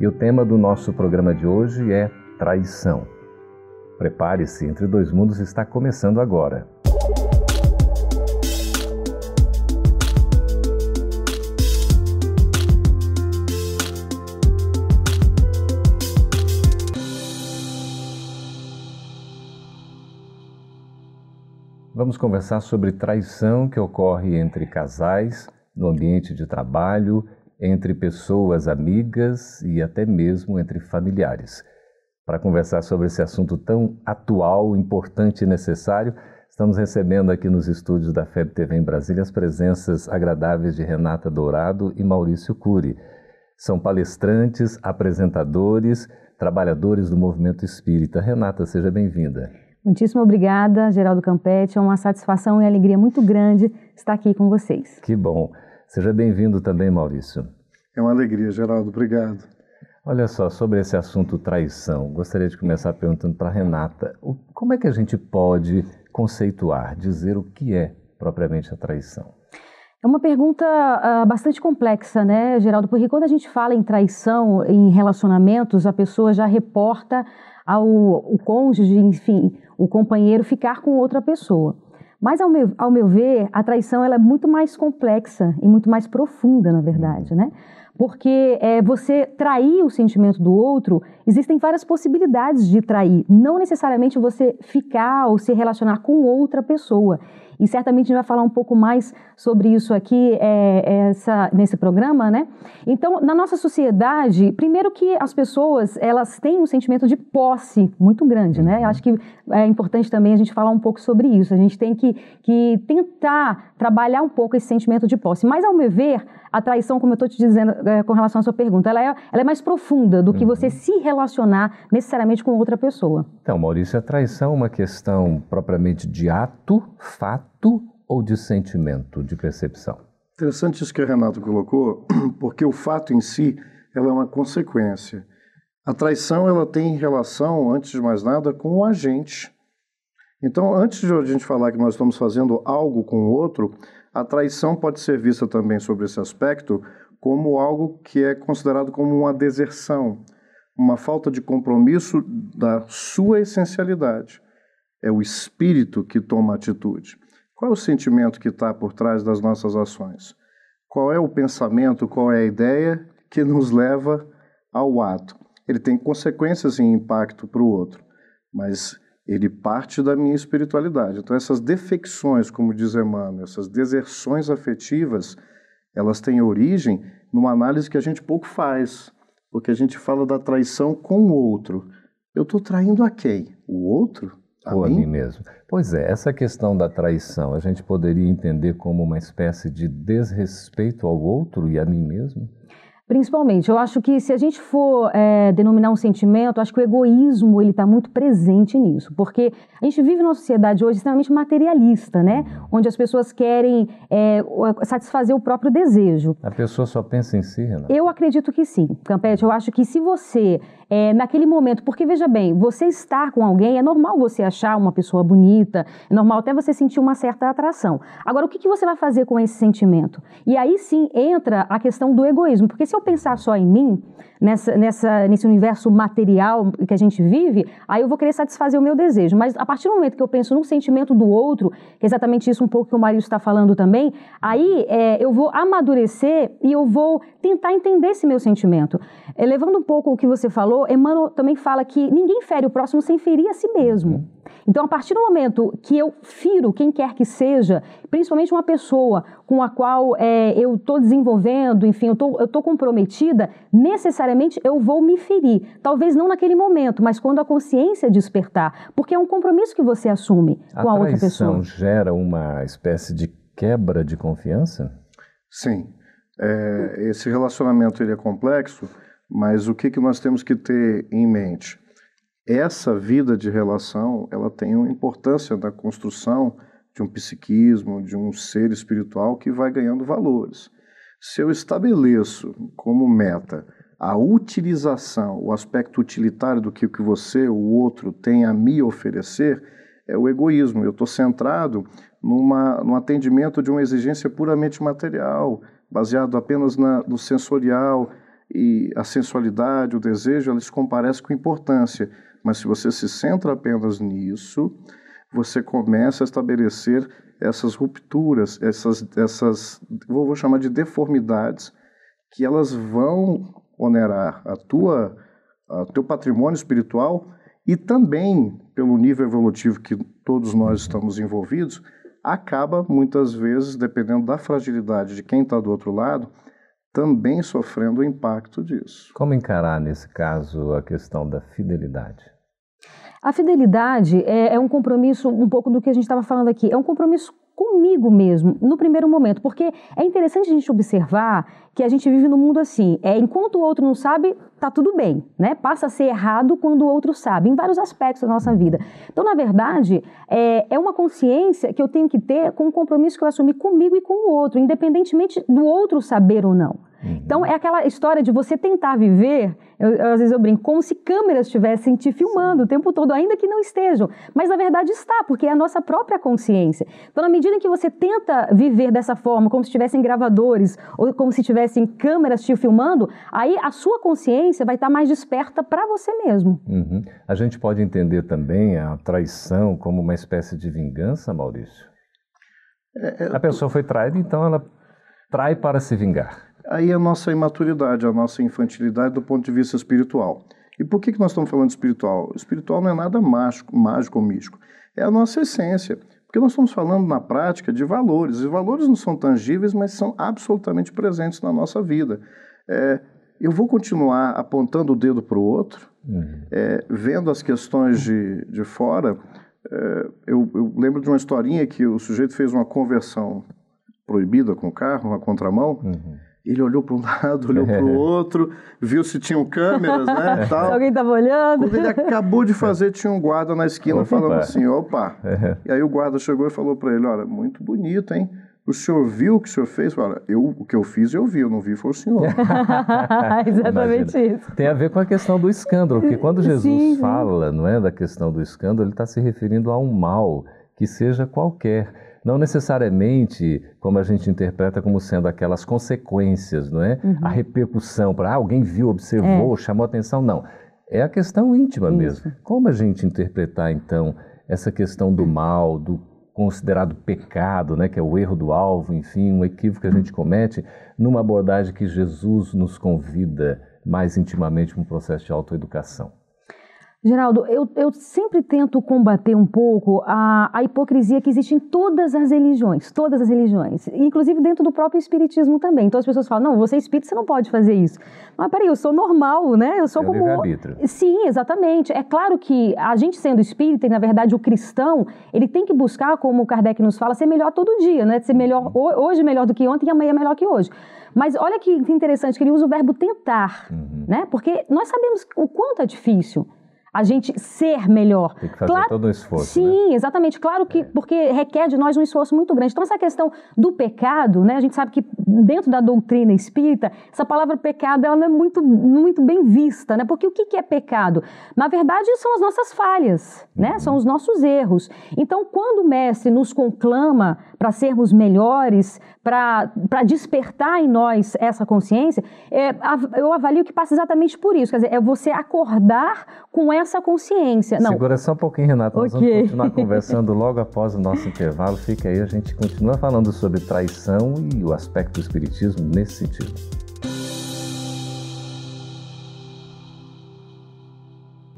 e o tema do nosso programa de hoje é traição. Prepare-se, Entre Dois Mundos está começando agora. Vamos conversar sobre traição que ocorre entre casais, no ambiente de trabalho entre pessoas amigas e até mesmo entre familiares. Para conversar sobre esse assunto tão atual, importante e necessário, estamos recebendo aqui nos estúdios da FEB TV em Brasília as presenças agradáveis de Renata Dourado e Maurício Cury. São palestrantes, apresentadores, trabalhadores do movimento espírita. Renata, seja bem-vinda. Muitíssimo obrigada, Geraldo Campete. É uma satisfação e alegria muito grande estar aqui com vocês. Que bom. Seja bem-vindo também, Maurício. É uma alegria, Geraldo. Obrigado. Olha só, sobre esse assunto traição, gostaria de começar perguntando para a Renata: como é que a gente pode conceituar, dizer o que é propriamente a traição? É uma pergunta uh, bastante complexa, né, Geraldo? Porque quando a gente fala em traição em relacionamentos, a pessoa já reporta ao o cônjuge, enfim, o companheiro ficar com outra pessoa. Mas, ao meu, ao meu ver, a traição ela é muito mais complexa e muito mais profunda, na verdade, né? Porque é, você trair o sentimento do outro, existem várias possibilidades de trair. Não necessariamente você ficar ou se relacionar com outra pessoa. E certamente a gente vai falar um pouco mais sobre isso aqui é, essa, nesse programa, né? Então, na nossa sociedade, primeiro que as pessoas elas têm um sentimento de posse muito grande, né? Eu acho que é importante também a gente falar um pouco sobre isso. A gente tem que, que tentar trabalhar um pouco esse sentimento de posse. Mas, ao meu ver, a traição, como eu estou te dizendo é, com relação à sua pergunta, ela é, ela é mais profunda do que uhum. você se relacionar necessariamente com outra pessoa. Então, Maurício, a traição é uma questão propriamente de ato, fato ou de sentimento, de percepção? Interessante isso que a Renata colocou, porque o fato em si ela é uma consequência. A traição ela tem relação, antes de mais nada, com o agente. Então, antes de a gente falar que nós estamos fazendo algo com o outro, a traição pode ser vista também sobre esse aspecto como algo que é considerado como uma deserção, uma falta de compromisso da sua essencialidade. É o espírito que toma atitude. Qual é o sentimento que está por trás das nossas ações? Qual é o pensamento, qual é a ideia que nos leva ao ato? Ele tem consequências e impacto para o outro, mas ele parte da minha espiritualidade. Então, essas defecções, como diz Emmanuel, essas deserções afetivas, elas têm origem numa análise que a gente pouco faz, porque a gente fala da traição com o outro. Eu estou traindo a quem? O outro? A Ou mim? a mim mesmo. Pois é, essa questão da traição, a gente poderia entender como uma espécie de desrespeito ao outro e a mim mesmo? Principalmente, eu acho que se a gente for é, denominar um sentimento, acho que o egoísmo ele está muito presente nisso, porque a gente vive numa sociedade hoje extremamente materialista, né? Onde as pessoas querem é, satisfazer o próprio desejo. A pessoa só pensa em si, Renato? Eu acredito que sim, Campete. Eu acho que se você é, naquele momento, porque veja bem, você estar com alguém é normal você achar uma pessoa bonita, é normal até você sentir uma certa atração. Agora, o que, que você vai fazer com esse sentimento? E aí sim entra a questão do egoísmo, porque se eu pensar só em mim, nessa, nessa, nesse universo material que a gente vive, aí eu vou querer satisfazer o meu desejo. Mas a partir do momento que eu penso no sentimento do outro, que é exatamente isso um pouco que o Mário está falando também, aí é, eu vou amadurecer e eu vou tentar entender esse meu sentimento. É, levando um pouco o que você falou, Emmanuel também fala que ninguém fere o próximo sem ferir a si mesmo. Então, a partir do momento que eu firo quem quer que seja, principalmente uma pessoa com a qual é, eu estou desenvolvendo, enfim, eu estou comprometida, necessariamente eu vou me ferir. Talvez não naquele momento, mas quando a consciência despertar, porque é um compromisso que você assume a com a outra pessoa. A gera uma espécie de quebra de confiança? Sim. É, esse relacionamento ele é complexo Mas o que, que nós temos que ter em mente? Essa vida de relação, ela tem uma importância na construção de um psiquismo, de um ser espiritual que vai ganhando valores. Se eu estabeleço como meta a utilização, o aspecto utilitário do que que você, o outro, tem a me oferecer, é o egoísmo. Eu estou centrado numa, no atendimento de uma exigência puramente material, baseado apenas na, no sensorial, e a sensualidade, o desejo, eles comparecem com importância. Mas se você se centra apenas nisso, você começa a estabelecer essas rupturas, essas, essas vou chamar de deformidades, que elas vão onerar a tua, a teu patrimônio espiritual e também pelo nível evolutivo que todos nós estamos envolvidos, acaba muitas vezes, dependendo da fragilidade de quem está do outro lado, também sofrendo o impacto disso. Como encarar, nesse caso, a questão da fidelidade? A fidelidade é, é um compromisso, um pouco do que a gente estava falando aqui, é um compromisso comigo mesmo, no primeiro momento, porque é interessante a gente observar que a gente vive no mundo assim, é enquanto o outro não sabe, tá tudo bem, né? Passa a ser errado quando o outro sabe, em vários aspectos da nossa vida. Então, na verdade, é, é uma consciência que eu tenho que ter com o compromisso que eu assumi comigo e com o outro, independentemente do outro saber ou não. Uhum. Então, é aquela história de você tentar viver, eu, eu, às vezes eu brinco, como se câmeras estivessem te filmando Sim. o tempo todo, ainda que não estejam. Mas, na verdade, está, porque é a nossa própria consciência. Então, na medida em que você tenta viver dessa forma, como se tivessem gravadores, ou como se tivessem câmeras te filmando, aí a sua consciência vai estar mais desperta para você mesmo. Uhum. A gente pode entender também a traição como uma espécie de vingança, Maurício? É, é, a pessoa foi traída, então ela trai para se vingar aí a nossa imaturidade, a nossa infantilidade do ponto de vista espiritual. E por que, que nós estamos falando de espiritual? O espiritual não é nada mágico, mágico ou místico, é a nossa essência. Porque nós estamos falando na prática de valores. E valores não são tangíveis, mas são absolutamente presentes na nossa vida. É, eu vou continuar apontando o dedo para o outro, uhum. é, vendo as questões de, de fora. É, eu, eu, lembro de uma historinha que o sujeito fez uma conversão proibida com o carro, uma contramão. Uhum. Ele olhou para um lado, olhou para o outro, viu se tinham câmeras, né? Tal. Se alguém estava olhando. Quando ele acabou de fazer, tinha um guarda na esquina opa. falando assim: opa. E aí o guarda chegou e falou para ele: olha, muito bonito, hein? O senhor viu o que o senhor fez? Olha, eu, o que eu fiz, eu vi, eu não vi, foi o senhor. Exatamente Imagina. isso. Tem a ver com a questão do escândalo, porque quando Jesus sim, fala não é, da questão do escândalo, ele está se referindo a um mal que seja qualquer não necessariamente como a gente interpreta como sendo aquelas consequências, não é? Uhum. A repercussão para ah, alguém viu, observou, é. chamou atenção, não. É a questão íntima Isso. mesmo. Como a gente interpretar então essa questão do mal, do considerado pecado, né, que é o erro do alvo, enfim, um equívoco que a gente comete, numa abordagem que Jesus nos convida mais intimamente para um processo de autoeducação? Geraldo, eu, eu sempre tento combater um pouco a, a hipocrisia que existe em todas as religiões, todas as religiões, inclusive dentro do próprio espiritismo também. Então as pessoas falam, não, você é espírita, você não pode fazer isso. Mas peraí, eu sou normal, né? Eu sou é como... Sim, exatamente. É claro que a gente sendo espírita, e na verdade o cristão, ele tem que buscar, como o Kardec nos fala, ser melhor todo dia, né? Ser melhor hoje melhor do que ontem e amanhã melhor que hoje. Mas olha que interessante que ele usa o verbo tentar, uhum. né? Porque nós sabemos o quanto é difícil a gente ser melhor. Tem que fazer claro, todo um esforço. Sim, né? exatamente. Claro que, é. porque requer de nós um esforço muito grande. Então, essa questão do pecado, né, a gente sabe que dentro da doutrina espírita, essa palavra pecado ela não é muito, muito bem vista, né? Porque o que é pecado? Na verdade, são as nossas falhas, né? Uhum. São os nossos erros. Então, quando o mestre nos conclama para sermos melhores, para despertar em nós essa consciência, é, eu avalio que passa exatamente por isso. Quer dizer, é você acordar com essa consciência. Não. Segura só um pouquinho, Renata. Nós okay. vamos continuar conversando logo após o nosso intervalo. Fica aí, a gente continua falando sobre traição e o aspecto do Espiritismo nesse sentido.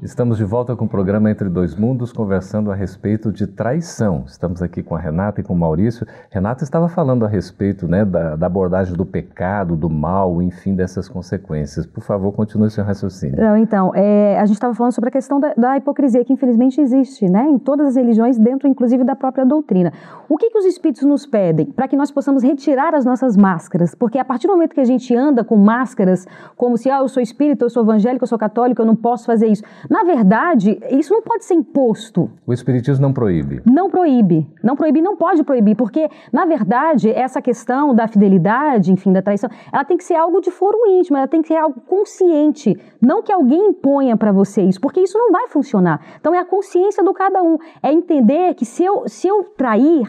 Estamos de volta com o programa Entre Dois Mundos, conversando a respeito de traição. Estamos aqui com a Renata e com o Maurício. Renata estava falando a respeito né, da, da abordagem do pecado, do mal, enfim, dessas consequências. Por favor, continue seu raciocínio. Não, então, é, a gente estava falando sobre a questão da, da, hipocrisia, que infelizmente existe né, em todas as religiões, dentro inclusive da própria doutrina. O que, que os espíritos nos pedem? Para que nós possamos retirar as nossas máscaras. Porque a partir do momento que a gente anda com máscaras, como se, ah, eu sou espírita, eu sou evangélico, eu sou católico, eu não posso fazer isso. Na verdade, isso não pode ser imposto. O Espiritismo não proíbe. Não proíbe. Não proíbe, não pode proibir, porque, na verdade, essa questão da fidelidade, enfim, da traição, ela tem que ser algo de foro íntimo, ela tem que ser algo consciente. Não que alguém imponha para você isso, porque isso não vai funcionar. Então, é a consciência do cada um. É entender que se eu, se eu trair,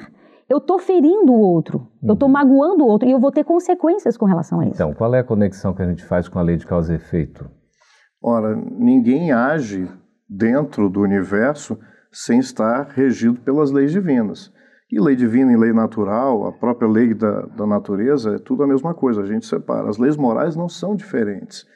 eu estou ferindo o outro, eu estou uhum. magoando o outro e eu vou ter consequências com relação a isso. Então, qual é a conexão que a gente faz com a lei de causa e efeito? Ora, ninguém age dentro do universo sem estar regido pelas leis divinas. E lei divina e lei natural, a própria lei da, da natureza, é tudo a mesma coisa, a gente separa. As leis morais não são diferentes.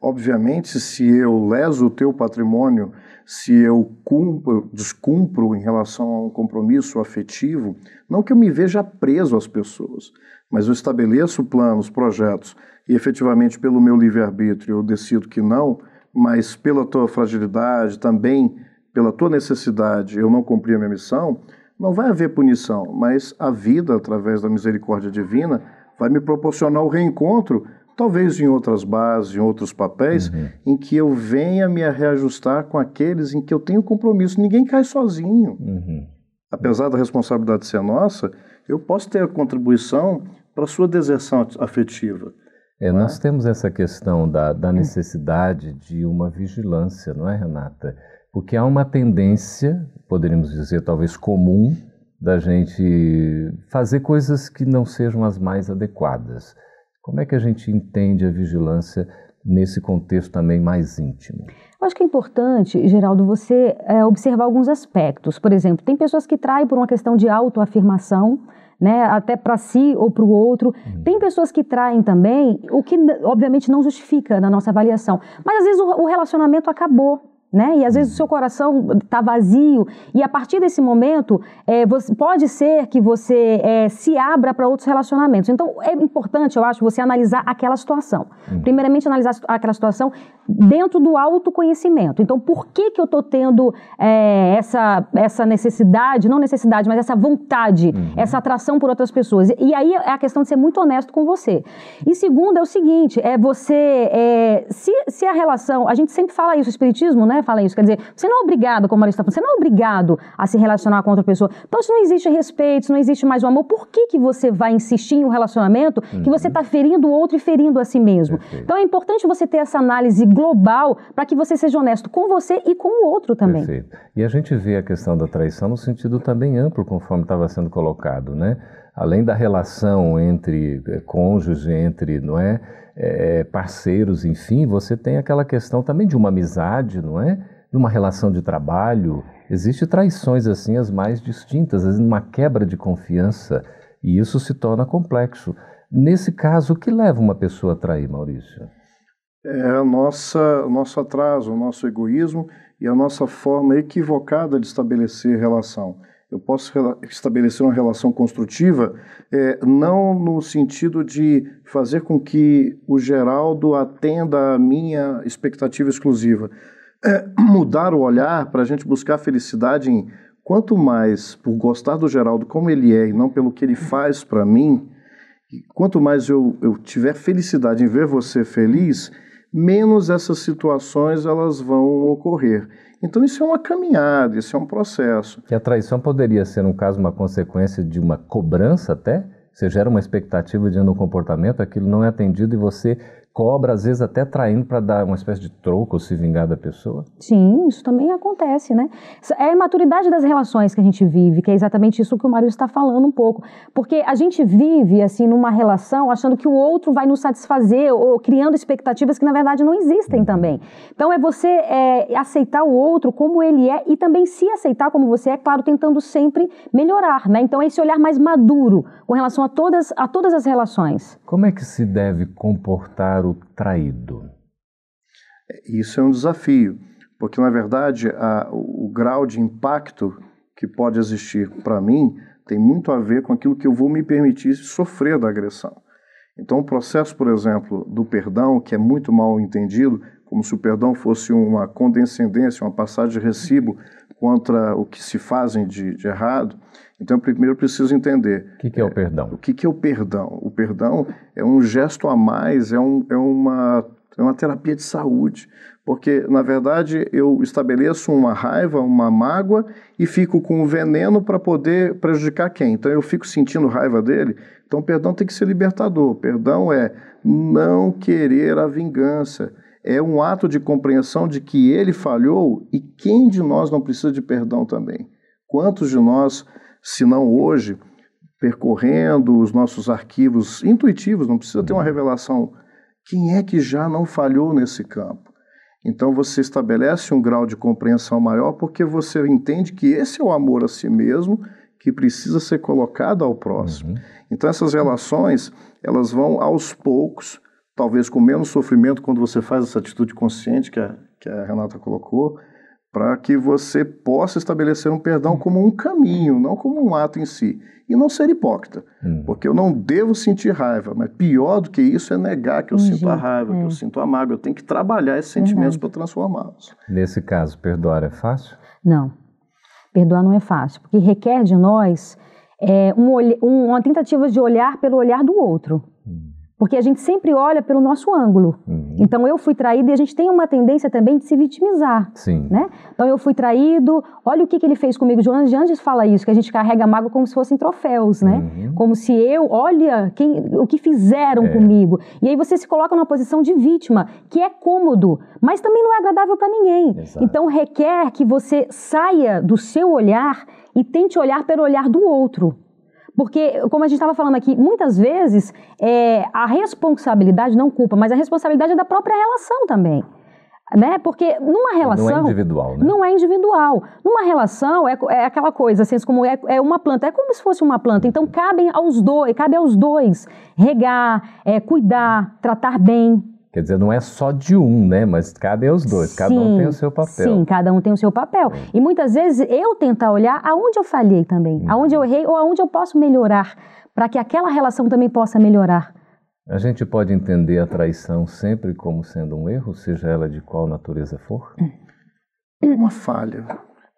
Obviamente, se eu leso o teu patrimônio, se eu cumpro, descumpro em relação a um compromisso afetivo, não que eu me veja preso às pessoas, mas eu estabeleço planos, projetos, e efetivamente pelo meu livre-arbítrio eu decido que não, mas pela tua fragilidade, também pela tua necessidade, eu não cumpri a minha missão, não vai haver punição, mas a vida, através da misericórdia divina, vai me proporcionar o reencontro, talvez em outras bases, em outros papéis, uhum. em que eu venha me reajustar com aqueles em que eu tenho compromisso. Ninguém cai sozinho. Uhum. Apesar da responsabilidade ser nossa, eu posso ter a contribuição para a sua deserção afetiva. É, nós é? temos essa questão da, da necessidade de uma vigilância, não é, Renata? Porque há uma tendência, poderíamos dizer talvez comum, da gente fazer coisas que não sejam as mais adequadas. Como é que a gente entende a vigilância nesse contexto também mais íntimo? Eu acho que é importante, Geraldo, você é, observar alguns aspectos. Por exemplo, tem pessoas que traem por uma questão de autoafirmação, né, até para si ou para o outro. Uhum. Tem pessoas que traem também, o que obviamente não justifica na nossa avaliação. Mas às vezes o, o relacionamento acabou né? E às vezes o seu coração está vazio e a partir desse momento é, você, pode ser que você é, se abra para outros relacionamentos. Então é importante, eu acho, você analisar aquela situação. Hum. Primeiramente analisar aquela situação dentro do autoconhecimento. Então por que que eu estou tendo é, essa essa necessidade, não necessidade, mas essa vontade, uhum. essa atração por outras pessoas? E aí é a questão de ser muito honesto com você. E segundo é o seguinte, é você é, se, se a relação, a gente sempre fala isso, o espiritismo, né? Fala isso. Quer dizer, você não é obrigado, como a está falando, você não é obrigado a se relacionar com outra pessoa. Então, se não existe respeito, se não existe mais o amor, por que, que você vai insistir em um relacionamento uhum. que você está ferindo o outro e ferindo a si mesmo? Perfeito. Então, é importante você ter essa análise global para que você seja honesto com você e com o outro também. Perfeito. E a gente vê a questão da traição no sentido também amplo, conforme estava sendo colocado, né? Além da relação entre eh, cônjuges, entre, não é? é, parceiros, enfim, você tem aquela questão também de uma amizade, não é? De uma relação de trabalho. Existem traições assim as mais distintas, às vezes uma quebra de confiança, e isso se torna complexo. Nesse caso, o que leva uma pessoa a trair, Maurício? É a nossa, o nosso atraso, o nosso egoísmo e a nossa forma equivocada de estabelecer relação eu posso estabelecer uma relação construtiva, é, não no sentido de fazer com que o Geraldo atenda a minha expectativa exclusiva. É, mudar o olhar para a gente buscar felicidade em quanto mais por gostar do Geraldo como ele é e não pelo que ele faz para mim, quanto mais eu, eu tiver felicidade em ver você feliz, menos essas situações elas vão ocorrer. Então isso é uma caminhada, isso é um processo. E a traição poderia ser, no caso, uma consequência de uma cobrança até? Você gera uma expectativa de um comportamento, aquilo não é atendido e você cobra, às vezes até traindo para dar uma espécie de troco ou se vingar da pessoa? Sim, isso também acontece, né? É a maturidade das relações que a gente vive, que é exatamente isso que o Mário está falando um pouco. Porque a gente vive, assim, numa relação achando que o outro vai nos satisfazer ou criando expectativas que, na verdade, não existem uhum. também. Então, é você é, aceitar o outro como ele é e também se aceitar como você é, claro, tentando sempre melhorar, né? Então, é esse olhar mais maduro com relação a todas, a todas as relações. Como é que se deve comportar traído? Isso é um desafio, porque na verdade a, o, o grau de impacto que pode existir para mim tem muito a ver com aquilo que eu vou me permitir sofrer da agressão. Então, o processo, por exemplo, do perdão, que é muito mal entendido, como se o perdão fosse uma condescendência, uma passagem de recibo contra o que se fazem de, de errado. Então, primeiro eu preciso entender. O que, que é, é, o perdão? O que, que é o perdão? O perdão é um gesto a mais, é, um, é, uma, é uma terapia de saúde. Porque, na verdade, eu estabeleço uma raiva, uma mágoa e fico com o veneno para poder prejudicar quem? Então, eu fico sentindo raiva dele. Então, o perdão tem que ser libertador. O perdão é não querer a vingança. É um ato de compreensão de que ele falhou e quem de nós não precisa de perdão também? Quantos de nós, se não hoje, percorrendo os nossos arquivos intuitivos, não precisa ter uma revelação, quem é que já não falhou nesse campo? Então você estabelece um grau de compreensão maior porque você entende que esse é o amor a si mesmo que precisa ser colocado ao próximo. Uhum. Então essas relações, elas vão aos poucos, talvez com menos sofrimento quando você faz essa atitude consciente que a, que a Renata colocou, para que você possa estabelecer um perdão como um caminho, não como um ato em si. E não ser hipócrita, hum. porque eu não devo sentir raiva, mas pior do que isso é negar que eu sinto a raiva, que eu sinto a mágoa. Eu tenho que trabalhar esses sentimentos para transformá-los. Nesse caso, perdoar é fácil? Não. Perdoar não é fácil, porque requer de nós é, um, uma tentativa de olhar pelo olhar do outro. Porque a gente sempre olha pelo nosso ângulo. Uhum. Então eu fui traído e a gente tem uma tendência também de se vitimizar. Sim. Né? Então eu fui traído, olha o que, que ele fez comigo. João de Andes fala isso, que a gente carrega mágoa como se fossem troféus, né? Uhum. Como se eu, olha quem, o que fizeram é. comigo. E aí você se coloca numa posição de vítima, que é cômodo, mas também não é agradável para ninguém. Exato. Então requer que você saia do seu olhar e tente olhar pelo olhar do outro. Porque, como a gente estava falando aqui, muitas vezes é, a responsabilidade, não culpa, mas a responsabilidade é da própria relação também. Né? Porque numa relação. Não é individual, né? Não é individual. Numa relação é, é aquela coisa, assim, como é, é, uma planta, é como se fosse uma planta. Então cabem aos dois, cabe aos dois regar, é, cuidar, tratar bem. Quer dizer, não é só de um, né? Mas cabe aos dois, sim, cada um tem o seu papel. Sim, cada um tem o seu papel. E muitas vezes eu tentar olhar aonde eu falhei também, uhum. aonde eu errei ou aonde eu posso melhorar, para que aquela relação também possa melhorar. A gente pode entender a traição sempre como sendo um erro, seja ela de qual natureza for? Uma falha.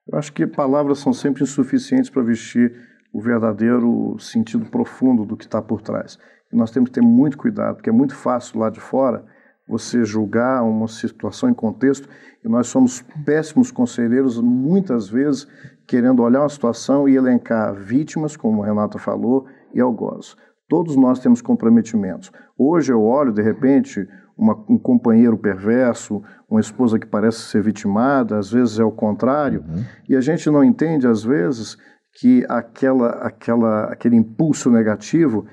Eu acho que palavras são sempre insuficientes para vestir o verdadeiro sentido profundo do que está por trás. E nós temos que ter muito cuidado, porque é muito fácil lá de fora você julgar uma situação em contexto, e nós somos péssimos conselheiros, muitas vezes, querendo olhar uma situação e elencar vítimas, como a Renata falou, e algozes. Todos nós temos comprometimentos. Hoje eu olho, de repente, uma, um companheiro perverso, uma esposa que parece ser vitimada, às vezes é o contrário, uhum. e a gente não entende, às vezes, que aquela, aquela, aquele impulso negativo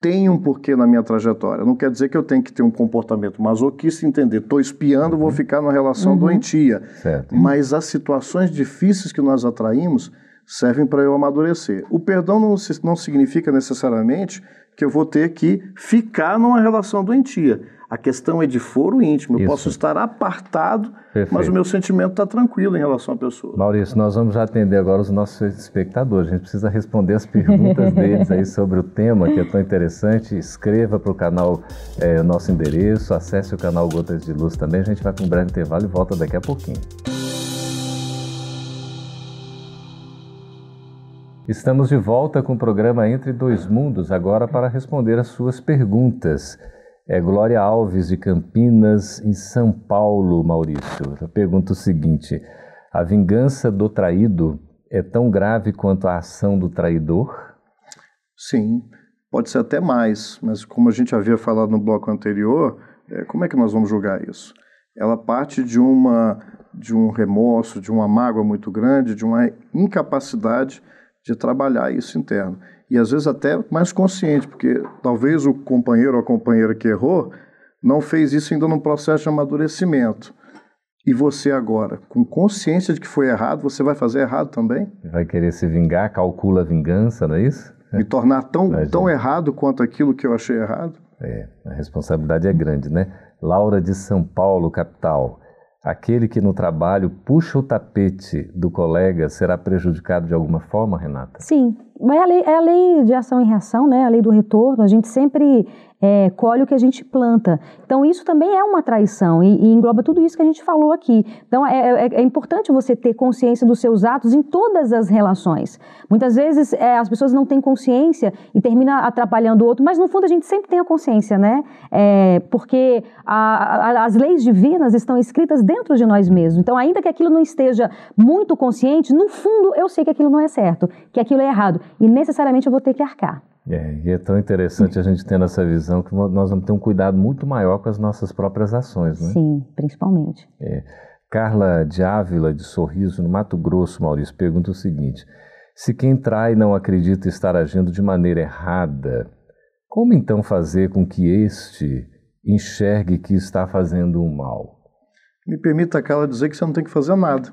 tem um porquê na minha trajetória. Não quer dizer que eu tenho que ter um comportamento masoquista, entender, estou espiando, uhum. vou ficar numa relação uhum. doentia. Certo. Mas as situações difíceis que nós atraímos servem para eu amadurecer. O perdão não, não significa necessariamente que eu vou ter que ficar numa relação doentia. A questão é de foro íntimo. Eu Isso. posso estar apartado, Perfeito. mas o meu sentimento está tranquilo em relação à pessoa. Maurício, nós vamos já atender agora os nossos espectadores. A gente precisa responder as perguntas deles aí sobre o tema que é tão interessante. Escreva para o canal é, o nosso endereço, acesse o canal Gotas de Luz também. A gente vai para um breve intervalo e volta daqui a pouquinho. Estamos de volta com o programa Entre Dois Mundos, agora para responder as suas perguntas. É Glória Alves de Campinas, em São Paulo, Maurício. Eu pergunto o seguinte: a vingança do traído é tão grave quanto a ação do traidor? Sim, pode ser até mais, mas como a gente havia falado no bloco anterior, é, como é que nós vamos julgar isso? Ela parte de uma de um remorso, de uma mágoa muito grande, de uma incapacidade de trabalhar isso interno e às vezes até mais consciente, porque talvez o companheiro ou a companheira que errou não fez isso ainda num processo de amadurecimento. E você agora, com consciência de que foi errado, você vai fazer errado também? Vai querer se vingar, calcula a vingança, não é isso? Me tornar tão, tão errado quanto aquilo que eu achei errado? É, a responsabilidade é grande, né? Laura de São Paulo, capital. Aquele que no trabalho puxa o tapete do colega será prejudicado de alguma forma, Renata? Sim, é a lei, é a lei de ação e reação, né? a lei do retorno. A gente sempre é, colhe o que a gente planta. Então, isso também é uma traição e, e engloba tudo isso que a gente falou aqui. Então, é, é, é, importante você ter consciência dos seus atos em todas as relações. Muitas vezes é, as pessoas não têm consciência e termina atrapalhando o outro, mas no fundo a gente sempre tem a consciência, né? É, porque a, a, as leis divinas estão escritas dentro de nós mesmos. Então, ainda que aquilo não esteja muito consciente, no fundo eu sei que aquilo não é certo, que aquilo é errado e necessariamente eu vou ter que arcar. É, e é tão interessante a gente tendo essa visão que nós vamos ter um cuidado muito maior com as nossas próprias ações, né? Sim, principalmente. É. Carla de Ávila, de Sorriso, no Mato Grosso, Maurício, pergunta o seguinte: se quem trai não acredita estar agindo de maneira errada, como então fazer com que este enxergue que está fazendo um mal? Me permita, Carla, dizer que você não tem que fazer nada.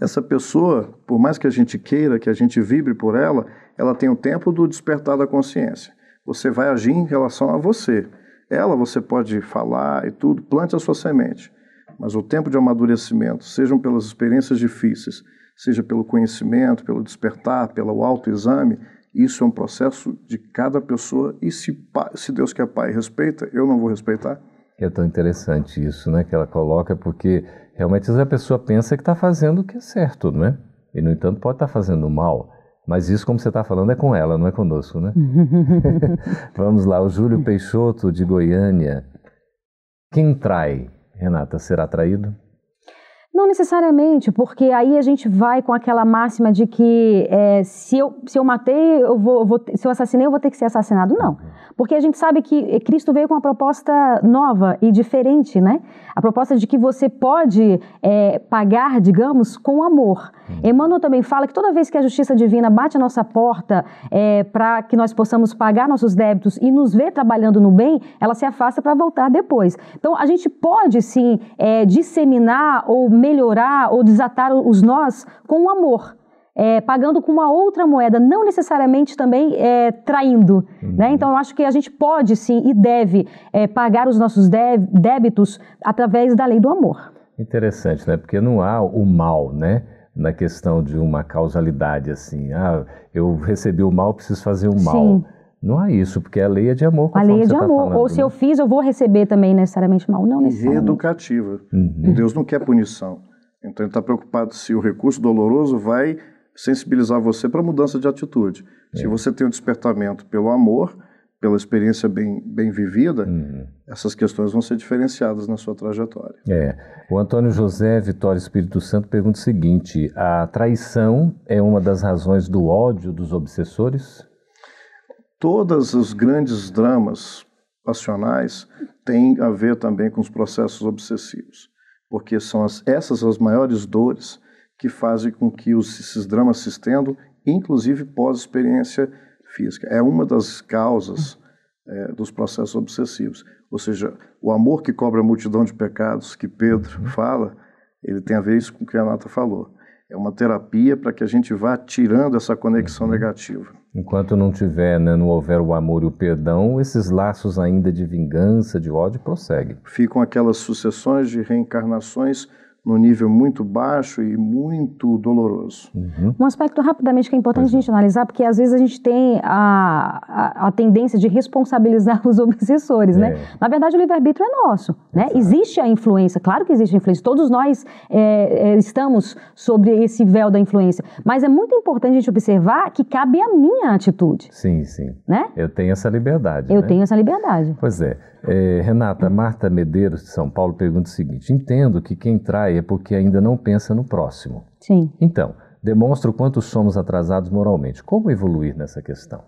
Essa pessoa, por mais que a gente queira, que a gente vibre por ela, ela tem o tempo do despertar da consciência. Você vai agir em relação a você. Ela você pode falar e tudo, plante a sua semente. Mas o tempo de amadurecimento, sejam pelas experiências difíceis, seja pelo conhecimento, pelo despertar, pelo autoexame, isso é um processo de cada pessoa. E se, se Deus que é Pai respeita, eu não vou respeitar? É tão interessante isso, né, que ela coloca, porque realmente a pessoa pensa que está fazendo o que é certo, não é? E, no entanto, pode estar tá fazendo mal. Mas isso, como você está falando, é com ela, não é conosco, né? Vamos lá, o Júlio Peixoto, de Goiânia. Quem trai, Renata, será traído? Não necessariamente, porque aí a gente vai com aquela máxima de que é, se, eu, se eu matei, eu vou, vou, se eu assassinei, eu vou ter que ser assassinado. Não. Porque a gente sabe que Cristo veio com uma proposta nova e diferente, né? A proposta de que você pode é, pagar, digamos, com amor. Emmanuel também fala que toda vez que a justiça divina bate a nossa porta é, para que nós possamos pagar nossos débitos e nos ver trabalhando no bem, ela se afasta para voltar depois. Então, a gente pode sim é, disseminar ou melhorar ou desatar os nós com o amor. É, pagando com uma outra moeda, não necessariamente também é, traindo. Uhum. Né? Então, eu acho que a gente pode sim e deve é, pagar os nossos débitos através da lei do amor. Interessante, né? Porque não há o mal, né? Na questão de uma causalidade assim, ah, eu recebi o mal, preciso fazer o mal. Sim. Não há isso, porque a lei é de amor. A lei é de tá amor. Falando, Ou se né? eu fiz, eu vou receber também necessariamente mal. Não necessariamente. E reeducativa. Uhum. Deus não quer punição. Então ele está preocupado se o recurso doloroso vai sensibilizar você para mudança de atitude. É. Se você tem um despertamento pelo amor, pela experiência bem, bem vivida, uhum. essas questões vão ser diferenciadas na sua trajetória. É. O Antônio José Vitória Espírito Santo pergunta o seguinte: a traição é uma das razões do ódio dos obsessores? Todos os grandes dramas passionais têm a ver também com os processos obsessivos, porque são as, essas as maiores dores que fazem com que os, esses dramas se estendam, inclusive pós-experiência física. É uma das causas é, dos processos obsessivos. Ou seja, o amor que cobra a multidão de pecados que Pedro uhum. fala, ele tem a ver isso com o que a Nata falou. É uma terapia para que a gente vá tirando essa conexão uhum. negativa. Enquanto não tiver, né, não houver o amor e o perdão, esses laços ainda de vingança, de ódio prosseguem. Ficam aquelas sucessões de reencarnações no nível muito baixo e muito doloroso. Uhum. Um aspecto rapidamente que é importante a gente analisar, porque às vezes a gente tem a, a, a tendência de responsabilizar os obsessores, né? é. né? Na verdade, o livre-arbítrio é nosso, né? Existe a influência, claro que existe a influência, todos nós é, é, estamos sobre esse véu da influência, mas é muito importante a gente observar que cabe a minha atitude. Sim, sim. Né? Eu tenho essa liberdade. Eu né? tenho essa liberdade. Pois é. É, Renata, Marta Medeiros, de São Paulo, pergunta o seguinte: entendo que quem trai é porque ainda não pensa no próximo. Sim. Então, demonstra o quanto somos atrasados moralmente. Como evoluir nessa questão?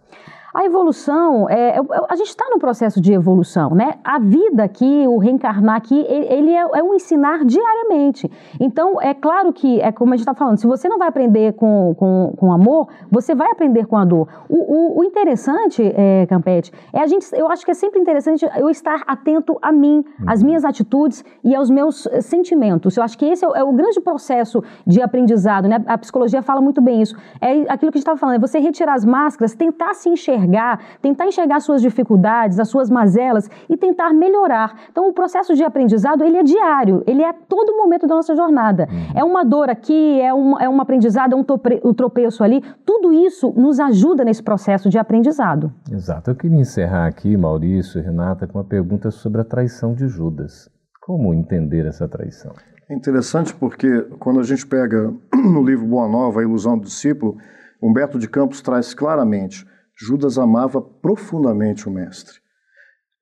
A evolução, é, é a gente está no processo de evolução, né? A vida aqui, o reencarnar aqui, ele é, é um ensinar diariamente. Então, é claro que, é como a gente está falando, se você não vai aprender com, com, com amor, você vai aprender com a dor. O, o, o interessante, é, Campete, é a gente, eu acho que é sempre interessante eu estar atento a mim, às minhas atitudes e aos meus eh, sentimentos. Eu acho que esse é o, é o grande processo de aprendizado, né? A psicologia fala muito bem isso. É aquilo que a gente estava falando, é você retirar as máscaras, tentar se enxergar enxergar, tentar enxergar as suas dificuldades, as suas mazelas e tentar melhorar. Então, o processo de aprendizado, ele é diário, ele é a todo momento da nossa jornada. Uhum. É uma dor aqui, é um, é um aprendizado, é um, tope, um tropeço ali. Tudo isso nos ajuda nesse processo de aprendizado. Exato. Eu queria encerrar aqui, Maurício e Renata, com uma pergunta sobre a traição de Judas. Como entender essa traição? É interessante porque quando a gente pega no livro Boa Nova, A Ilusão do Discípulo, Humberto de Campos traz claramente: Judas amava profundamente o Mestre.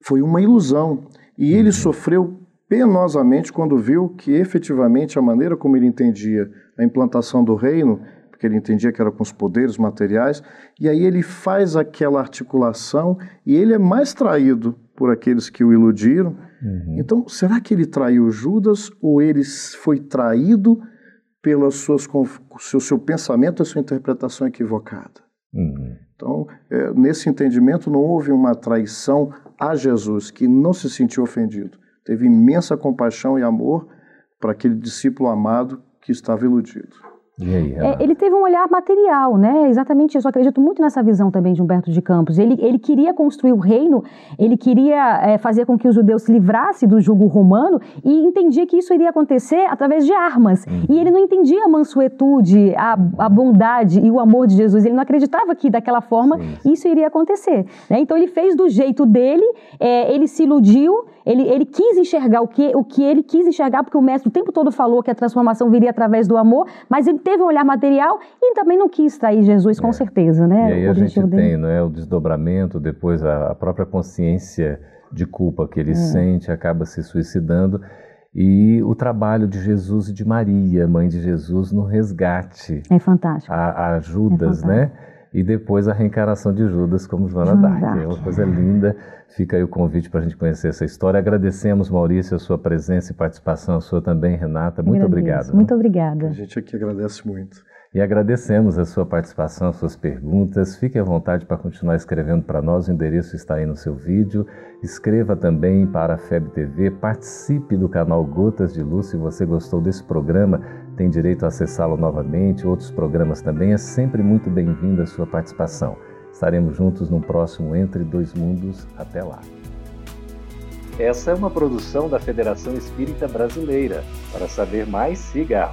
Foi uma ilusão e ele uhum. sofreu penosamente quando viu que efetivamente a maneira como ele entendia a implantação do reino, porque ele entendia que era com os poderes materiais, e aí ele faz aquela articulação e ele é mais traído por aqueles que o iludiram Uhum. Então, será que ele traiu Judas ou ele foi traído pelo seu, seu pensamento, a sua interpretação equivocada? Uhum. Então, é, nesse entendimento, não houve uma traição a Jesus, que não se sentiu ofendido. Teve imensa compaixão e amor para aquele discípulo amado que estava iludido. Aí, é, ele teve um olhar material, né? Exatamente isso. Eu acredito muito nessa visão também de Humberto de Campos. Ele, ele queria construir o reino, ele queria é, fazer com que os judeus se livrassem do jugo romano e entendia que isso iria acontecer através de armas. Uhum. E ele não entendia a mansuetude, a, a, bondade e o amor de Jesus. Ele não acreditava que daquela forma Sim. isso iria acontecer. Né? Então ele fez do jeito dele, é, ele se iludiu, ele, ele quis enxergar o que, o que ele quis enxergar, porque o mestre o tempo todo falou que a transformação viria através do amor, mas ele teve um olhar material e também não quis trair Jesus, com é. certeza, né? E aí a gente dele. tem não é, o desdobramento, depois a, a própria consciência de culpa que ele é. sente, acaba se suicidando. E o trabalho de Jesus e de Maria, mãe de Jesus, no resgate. É fantástico. A, a Judas, é né? E depois a reencarnação de Judas como Joana Dark. É uma coisa linda. Fica aí o convite para a gente conhecer essa história. Agradecemos, Maurício, a sua presença e participação, a sua também, Renata. Muito obrigado. Muito obrigada. A gente aqui agradece muito. E agradecemos a sua participação, as suas perguntas. Fique à vontade para continuar escrevendo para nós. O endereço está aí no seu vídeo. Escreva também para a FEB TV. Participe do canal Gotas de Luz. Se você gostou desse programa, tem direito a acessá-lo novamente. Outros programas também. É sempre muito bem-vinda a sua participação. Estaremos juntos no próximo Entre Dois Mundos. Até lá. Essa é uma produção da Federação Espírita Brasileira. Para saber mais, siga